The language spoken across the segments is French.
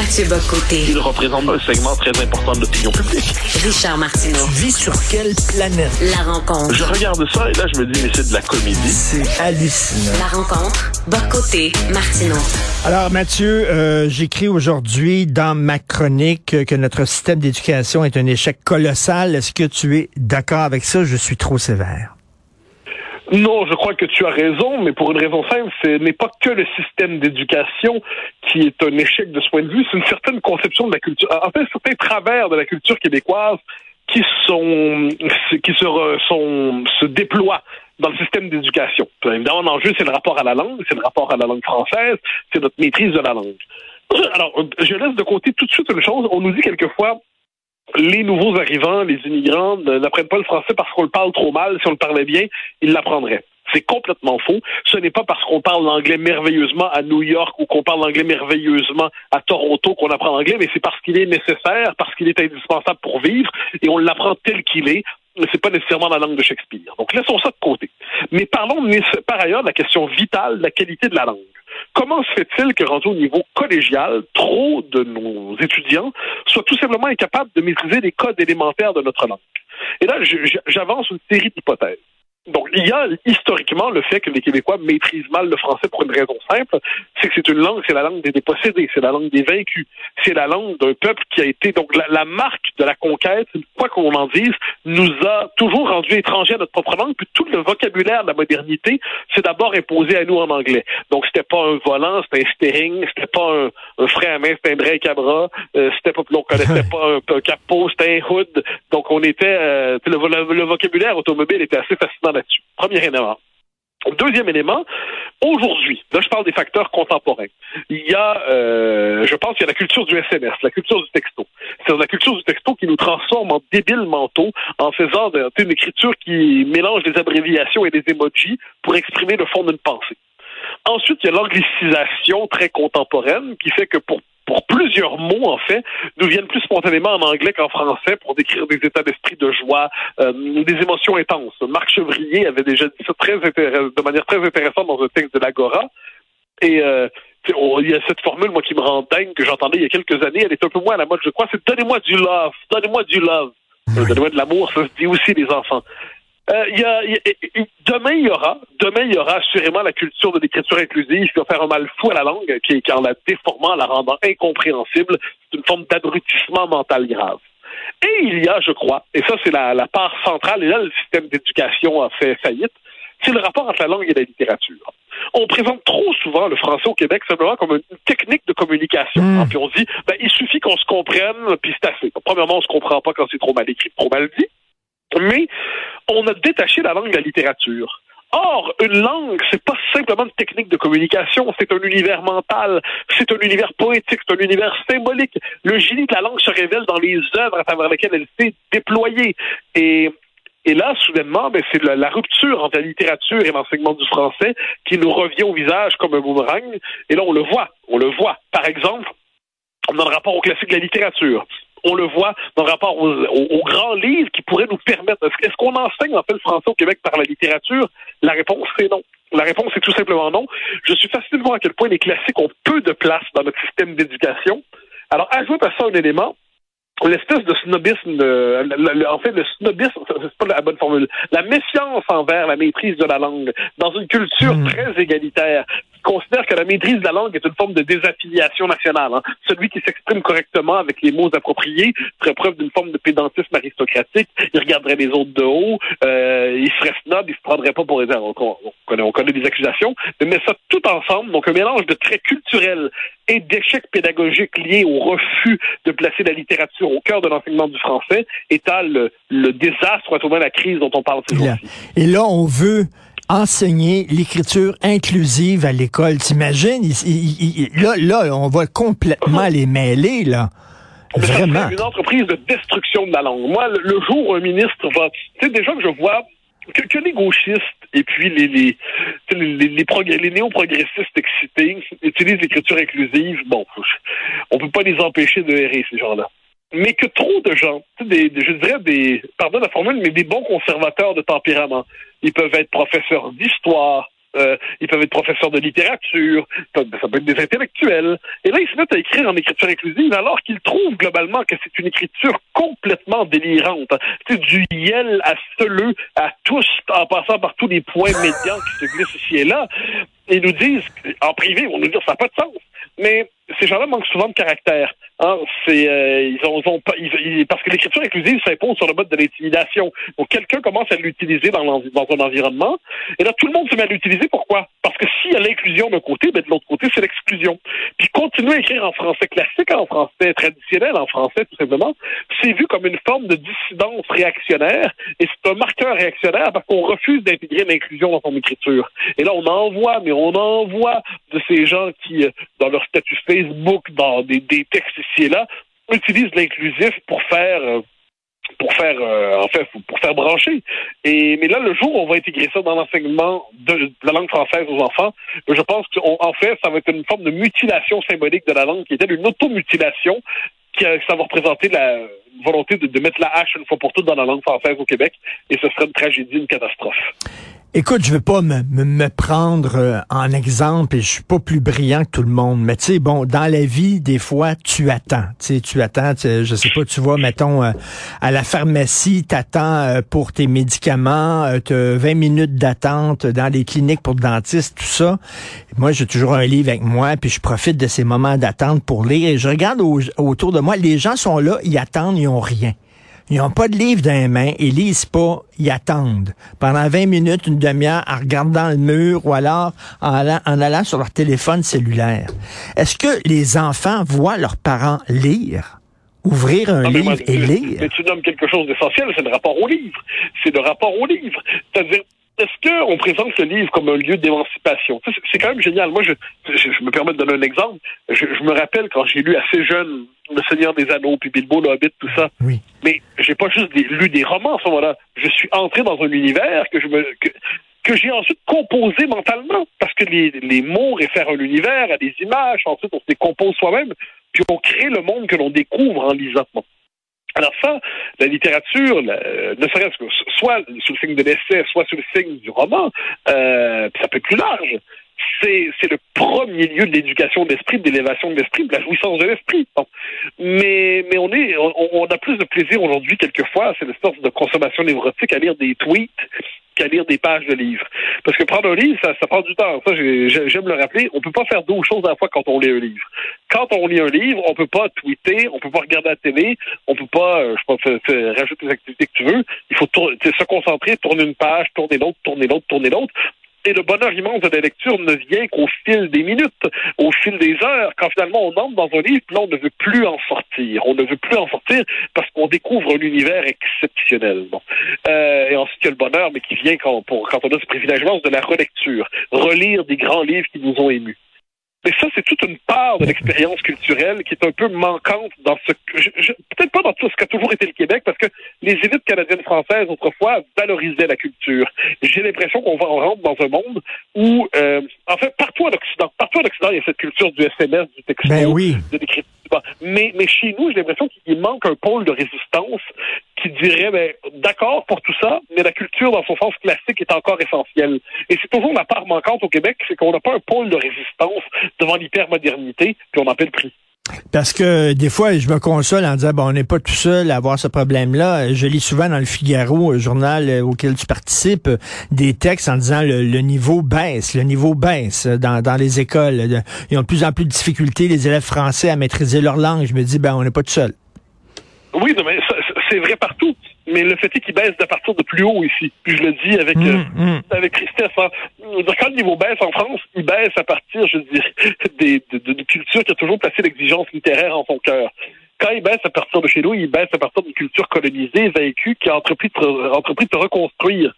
Mathieu Bocoté. Il représente un segment très important de l'opinion publique. Richard Martineau. Tu vis sur quelle planète? La rencontre. Je regarde ça et là, je me dis, mais c'est de la comédie. C'est hallucinant. La rencontre. Bocoté. Martineau. Alors, Mathieu, euh, j'écris aujourd'hui dans ma chronique que notre système d'éducation est un échec colossal. Est-ce que tu es d'accord avec ça? Je suis trop sévère. Non, je crois que tu as raison, mais pour une raison simple, ce n'est pas que le système d'éducation qui est un échec de ce point de vue, c'est une certaine conception de la culture, en fait, certains travers de la culture québécoise qui sont qui se, sont, se déploient dans le système d'éducation. Évidemment, l'enjeu, c'est le rapport à la langue, c'est le rapport à la langue française, c'est notre maîtrise de la langue. Alors, je laisse de côté tout de suite une chose. On nous dit quelquefois, les nouveaux arrivants, les immigrants, n'apprennent pas le français parce qu'on le parle trop mal. Si on le parlait bien, ils l'apprendraient. C'est complètement faux. Ce n'est pas parce qu'on parle l'anglais merveilleusement à New York ou qu'on parle l'anglais merveilleusement à Toronto qu'on apprend l'anglais, mais c'est parce qu'il est nécessaire, parce qu'il est indispensable pour vivre, et on l'apprend tel qu'il est. C'est pas nécessairement la langue de Shakespeare. Donc laissons ça de côté. Mais parlons par ailleurs de la question vitale de la qualité de la langue. Comment se fait-il que, rendu au niveau collégial, trop de nos étudiants soient tout simplement incapables de maîtriser les codes élémentaires de notre langue? Et là, j'avance une série d'hypothèses. Donc, il y a historiquement le fait que les Québécois maîtrisent mal le français pour une raison simple, c'est que c'est une langue, c'est la langue des dépossédés, c'est la langue des vaincus, c'est la langue d'un peuple qui a été, donc la, marque de la conquête, quoi qu'on en dise, nous a toujours rendu étrangers à notre propre langue, puis tout le vocabulaire de la modernité s'est d'abord imposé à nous en anglais. Donc, c'était pas un volant, c'était un steering, c'était pas un, frein à main, c'était un break à bras, euh, c'était pas, on connaissait pas un, capot, c'était un hood. Donc, on était, euh, le, le vocabulaire automobile était assez fascinant Premier élément. Deuxième élément, aujourd'hui, là je parle des facteurs contemporains. Il y a, euh, je pense qu'il y a la culture du SMS, la culture du texto. C'est la culture du texto qui nous transforme en débiles mentaux en faisant une écriture qui mélange des abréviations et des emojis pour exprimer le fond d'une pensée. Ensuite, il y a l'anglicisation très contemporaine qui fait que pour pour plusieurs mots, en fait, nous viennent plus spontanément en anglais qu'en français pour décrire des états d'esprit de joie, euh, des émotions intenses. Marc Chevrier avait déjà dit ça très de manière très intéressante dans un texte de l'Agora. Et euh, il y a cette formule, moi, qui me rend dingue, que j'entendais il y a quelques années. Elle est un peu moins à la mode, je crois. C'est donnez-moi du love, donnez-moi du love. Donnez-moi de l'amour, ça se dit aussi les enfants. Euh, y a, demain, il y aura, demain, il y aura assurément la culture de l'écriture inclusive qui va faire un mal fou à la langue, qui, qui en la déformant, la rendant incompréhensible. C'est une forme d'abrutissement mental grave. Et il y a, je crois, et ça c'est la, la part centrale, et là le système d'éducation a fait faillite, c'est le rapport entre la langue et la littérature. On présente trop souvent le français au Québec simplement comme une technique de communication. Mmh. Puis on dit, ben, il suffit qu'on se comprenne, puis c'est assez. Premièrement, on se comprend pas quand c'est trop mal écrit, trop mal dit. Mais on a détaché la langue de la littérature. Or, une langue, c'est pas simplement une technique de communication, c'est un univers mental, c'est un univers poétique, c'est un univers symbolique. Le génie de la langue se révèle dans les œuvres à travers lesquelles elle s'est déployée. Et, et là, soudainement, ben, c'est la, rupture entre la littérature et l'enseignement du français qui nous revient au visage comme un boomerang. Et là, on le voit, on le voit. Par exemple, dans le rapport au classique de la littérature on le voit dans rapport aux, grands livres qui pourraient nous permettre. Est-ce qu'on enseigne en fait le français au Québec par la littérature? La réponse c'est non. La réponse est tout simplement non. Je suis fasciné de voir à quel point les classiques ont peu de place dans notre système d'éducation. Alors, ajoute à ça un élément, l'espèce de snobisme, en fait, le snobisme, c'est pas la bonne formule, la méfiance envers la maîtrise de la langue, dans une culture hmm. très égalitaire, considère que la maîtrise de la langue est une forme de désaffiliation nationale. Hein. Celui qui s'exprime correctement avec les mots appropriés ferait preuve d'une forme de pédantisme aristocratique. Il regarderait les autres de haut, euh, il serait snob, il se prendrait pas pour les on, on, connaît, on connaît des accusations, mais met ça tout ensemble, donc un mélange de traits culturels et d'échecs pédagogiques liés au refus de placer la littérature au cœur de l'enseignement du français étale le, désastre, ou la crise dont on parle ces jours-ci. Et là, on veut enseigner l'écriture inclusive à l'école. T'imagines? là, là, on va complètement les mêler, là. Vraiment. une entreprise de destruction de la langue. Moi, le, jour où un ministre va... Tu sais, déjà que je vois que, les gauchistes et puis les, néo-progressistes excités utilisent l'écriture inclusive, bon, on peut pas les empêcher de errer, ces gens-là. Mais que trop de gens, je dirais des, pardon la formule, mais des bons conservateurs de tempérament, ils peuvent être professeurs d'histoire, euh, ils peuvent être professeurs de littérature, ça peut être des intellectuels. Et là, ils se mettent à écrire en écriture inclusive alors qu'ils trouvent globalement que c'est une écriture complètement délirante. C'est du yel à celeux, à tous, en passant par tous les points médians qui se glissent ici et là. Ils nous disent, en privé, on nous dit ça n'a pas de sens. Mais ces gens-là manquent souvent de caractère. Hein, c'est euh, ils ont, ont pas, ils, parce que l'écriture inclusive s'impose sur le mode de l'intimidation. Donc quelqu'un commence à l'utiliser dans, dans un environnement, et là tout le monde se met à l'utiliser. Pourquoi? Parce que s'il y a l'inclusion d'un côté, ben de l'autre côté c'est l'exclusion. Puis continuer à écrire en français classique, en français traditionnel, en français tout simplement, c'est vu comme une forme de dissidence réactionnaire, et c'est un marqueur réactionnaire parce qu'on refuse d'intégrer l'inclusion dans son écriture. Et là on en voit, mais on en voit de ces gens qui, euh, dans leur statut Facebook, dans des, des textes ici et là, utilisent l'inclusif pour faire euh, pour faire euh, en fait pour faire brancher. Et mais là le jour où on va intégrer ça dans l'enseignement de, la langue française aux enfants, je pense qu'en fait ça va être une forme de mutilation symbolique de la langue qui est une automutilation qui ça va représenter la volonté de, mettre la hache une fois pour toutes dans la langue française au Québec et ce serait une tragédie, une catastrophe. Écoute, je veux pas me, me, prendre euh, en exemple et je suis pas plus brillant que tout le monde, mais tu sais, bon, dans la vie, des fois, tu attends. Tu tu attends, je sais pas, tu vois, mettons, euh, à la pharmacie, t'attends euh, pour tes médicaments, tu as 20 minutes d'attente dans les cliniques pour le dentiste, tout ça. Moi, j'ai toujours un livre avec moi, puis je profite de ces moments d'attente pour lire et je regarde autour de moi, les gens sont là, ils attendent, ils rien. Ils n'ont pas de livre dans les mains, ils lisent pas, ils attendent. Pendant 20 minutes, une demi-heure, en regardant le mur ou alors en allant, en allant sur leur téléphone cellulaire. Est-ce que les enfants voient leurs parents lire? Ouvrir un livre et lire? Mais tu nommes quelque chose d'essentiel, c'est le rapport au livre. C'est le rapport au livre. C'est-à-dire, est-ce qu'on présente le livre comme un lieu d'émancipation? C'est quand même génial. Moi, je, je, me permets de donner un exemple. Je, me rappelle quand j'ai lu assez jeune Le Seigneur des Anneaux, puis Bilbo, le Hobbit, tout ça. Oui. Mais j'ai pas juste lu des romans à ce moment-là. Je suis entré dans un univers que je me... Que, j'ai ensuite composé mentalement, parce que les, les mots réfèrent à un univers, à des images, ensuite on se décompose soi-même, puis on crée le monde que l'on découvre en lisant. Alors ça, la littérature, ne serait-ce que soit sous le signe de l'essai, soit sous le signe du roman, euh, ça peut être plus large. C'est, le premier lieu de l'éducation d'esprit, de l'élévation de l'esprit, de la jouissance de l'esprit. Mais, mais on est, on, a plus de plaisir aujourd'hui, quelquefois, c'est l'espèce de consommation névrotique à lire des tweets qu'à lire des pages de livres. Parce que prendre un livre, ça, ça prend du temps. Ça, j'aime le rappeler. On peut pas faire deux choses à la fois quand on lit un livre. Quand on lit un livre, on peut pas tweeter, on peut pas regarder la télé, on peut pas, euh, je sais pas, rajouter les activités que tu veux. Il faut se concentrer, tourner une page, tourner l'autre, tourner l'autre, tourner l'autre. Et le bonheur immense de la lecture ne vient qu'au fil des minutes, au fil des heures, quand finalement on entre dans un livre, là on ne veut plus en sortir. On ne veut plus en sortir parce qu'on découvre un univers exceptionnel. Euh, et ensuite il y a le bonheur, mais qui vient quand, pour, quand on a ce privilège de la relecture, relire des grands livres qui nous ont émus. Mais ça, c'est toute une part de l'expérience culturelle qui est un peu manquante dans ce peut-être pas dans tout ce qu'a toujours été le Québec, parce que les élites canadiennes françaises autrefois valorisaient la culture. J'ai l'impression qu'on va on rentre dans un monde où, euh, en fait, partout en Occident, partout en Occident, il y a cette culture du SMS, du texto, ben oui. de l'écriture. Mais, mais chez nous, j'ai l'impression qu'il manque un pôle de résistance qui dirait, ben, d'accord pour tout ça, mais la culture dans son sens classique est encore essentielle. Et c'est toujours la part manquante au Québec, c'est qu'on n'a pas un pôle de résistance devant l'hypermodernité, puis on en paie le prix. Parce que des fois, je me console en disant, bon, on n'est pas tout seul à avoir ce problème-là. Je lis souvent dans le Figaro, le journal euh, auquel tu participes, des textes en disant le, niveau baisse, le niveau baisse dans, dans les écoles. Ils ont de plus en plus de difficultés, les élèves français, à maîtriser leur langue. Je me dis, ben, on n'est pas tout seul. Oui, mais c'est vrai partout mais le fait est qu'il baisse de partir de plus haut ici. Puis je le dis avec mm, euh, mm. avec tristesse. Hein. Quand le niveau baisse en France, il baisse à partir, je dis, des, de, culture qui a toujours placé l'exigence littéraire en son cœur. Quand il baisse à partir de chez nous, il baisse à partir d'une culture colonisée, vécue, qui a entrepris de, entrepris de reconstruire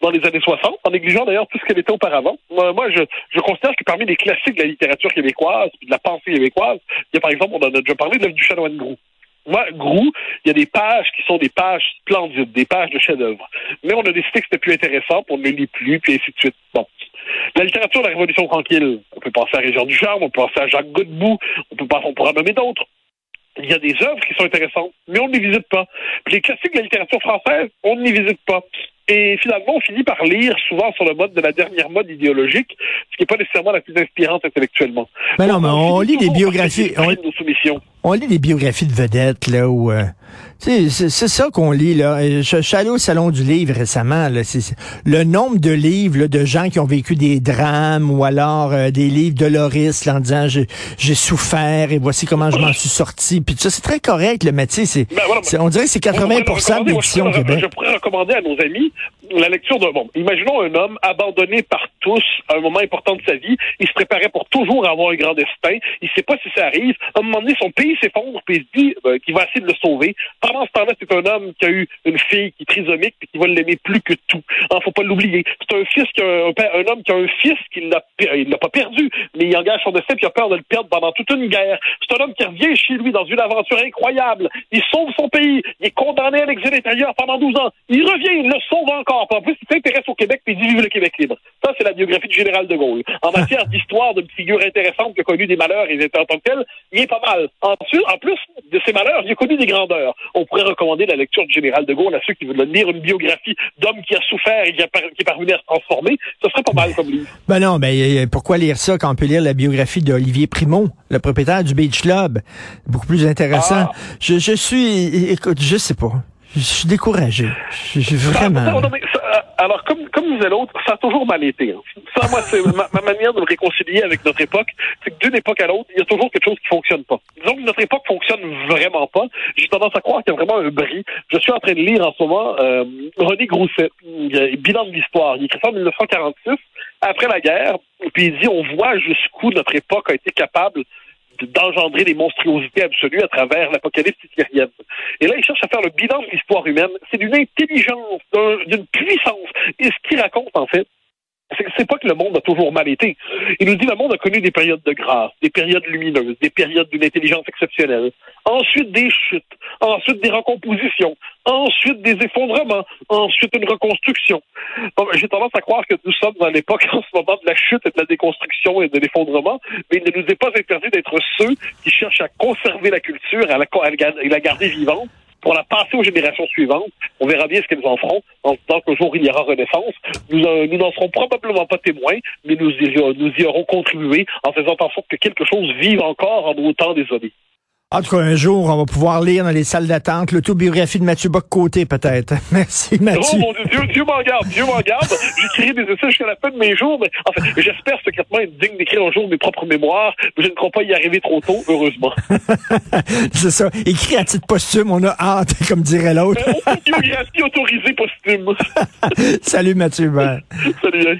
dans les années 60, en négligeant d'ailleurs tout ce qu'elle était auparavant. Moi, je, je, considère que parmi les classiques de la littérature québécoise, de la pensée québécoise, il y a par exemple, on en a déjà parlé, l'œuvre du chanoine Grou. Moi, Grou, il y a des pages qui sont des pages splendides, des pages de chef-d'œuvre. Mais on a décidé que c'était plus intéressant, on ne lit plus, puis ainsi de suite. Bon. La littérature de la Révolution tranquille, on peut penser à Régent Ducharme, on peut penser à Jacques Godbout, on peut penser, on pourra nommer d'autres. Il y a des œuvres qui sont intéressantes, mais on ne les visite pas. Puis les classiques de la littérature française, on ne les visite pas. Et finalement, on finit par lire souvent sur le mode de la dernière mode idéologique, ce qui n'est pas nécessairement la plus inspirante intellectuellement. Mais non, mais on, lit des biographies. On, on, lit des biographies de vedettes, là, où... Euh, c'est ça qu'on lit, là. Je, suis allé au Salon du Livre récemment, là. Le nombre de livres là, de gens qui ont vécu des drames ou alors euh, des livres de Loris là, en disant j'ai souffert et voici comment je m'en suis sorti. Puis ça, c'est très correct, le métier. C'est, ben on dirait que c'est 80 d'édition au Québec. Je pourrais recommander à nos amis la lecture d'un... Bon, imaginons un homme abandonné par tous à un moment important de sa vie. Il se préparait pour toujours avoir un grand destin. Il sait pas si ça arrive. À un moment donné, son pays s'effondre, puis il se dit ben, qu'il va essayer de le sauver. Pendant ce temps-là, c'est un homme qui a eu une fille qui est trisomique et qui va l'aimer plus que tout. ne hein, faut pas l'oublier. C'est un fils qui a un, un, homme qui a un fils qui l'a l'a pas perdu, mais il engage son destin puis il a peur de le perdre pendant toute une guerre. C'est un homme qui revient chez lui dans une aventure incroyable. Il sauve son pays. Il est condamné à l'exil intérieur pendant 12 ans. Il revient, il le sauve encore. en plus, il s'intéresse au Québec puis il dit vive le Québec libre. Ça, c'est la biographie du général de Gaulle. En matière d'histoire d'une figure intéressante qui a connu des malheurs et en tant que tel, il est pas mal. Ensuite, en plus de ces malheurs, il a connu des grandeurs. On pourrait recommander la lecture du général de Gaulle à ceux qui veulent lire une biographie d'homme qui a souffert et qui, est parvenu à se transformer. Ce serait pas mal comme livre. Ben non, ben pourquoi lire ça quand on peut lire la biographie d'Olivier Primo, le propriétaire du Beach Club? Beaucoup plus intéressant. Ah. Je, je suis, écoute, je sais pas. Je suis découragé. Je, suis vraiment. Euh, alors, comme, comme disait l'autre, ça a toujours mal été. Hein. Ça, moi, c'est ma, manière de me réconcilier avec notre époque. C'est que d'une époque à l'autre, il y a toujours quelque chose qui fonctionne pas. Disons que notre époque fonctionne vraiment pas. J'ai tendance à croire qu'il y a vraiment un bris. Je suis en train de lire en ce moment euh, René Grousset, bilan de l'histoire. Il écrit ça en 1946, après la guerre. Puis il dit, on voit jusqu'où notre époque a été capable d'engendrer des monstruosités absolues à travers l'apocalypse syrienne. Et là, il cherche à faire le bilan de l'histoire humaine. C'est d'une intelligence, d'une puissance. Et ce qu'il raconte, en fait, c'est pas que le monde a toujours mal été. Il nous dit que le monde a connu des périodes de grâce, des périodes lumineuses, des périodes d'une intelligence exceptionnelle. Ensuite des chutes, ensuite des recompositions, ensuite des effondrements, ensuite une reconstruction. J'ai tendance à croire que nous sommes dans l'époque en ce moment de la chute et de la déconstruction et de l'effondrement, mais il ne nous est pas interdit d'être ceux qui cherchent à conserver la culture à la garder vivante pour la passer aux générations suivantes. On verra bien ce qu'elles en feront en tant qu'un jour il y aura renaissance. Nous euh, nous n'en serons probablement pas témoins, mais nous y, nous y aurons contribué en faisant en sorte que quelque chose vive encore en nos temps désolés. En tout cas, un jour, on va pouvoir lire dans les salles d'attente l'autobiographie de Mathieu Bock-Côté, peut-être. Merci, Mathieu. Oh mon Dieu, Dieu, m'en garde, Dieu m'en garde. J'écrirai des essais jusqu'à la fin de mes jours, mais enfin, j'espère secrètement être digne d'écrire un jour mes propres mémoires, mais je ne crois pas y arriver trop tôt, heureusement. C'est ça. Écrit à titre posthume, on a hâte, comme dirait l'autre. Autobiographie autorisée posthume. Salut, Mathieu. Salut. Hein.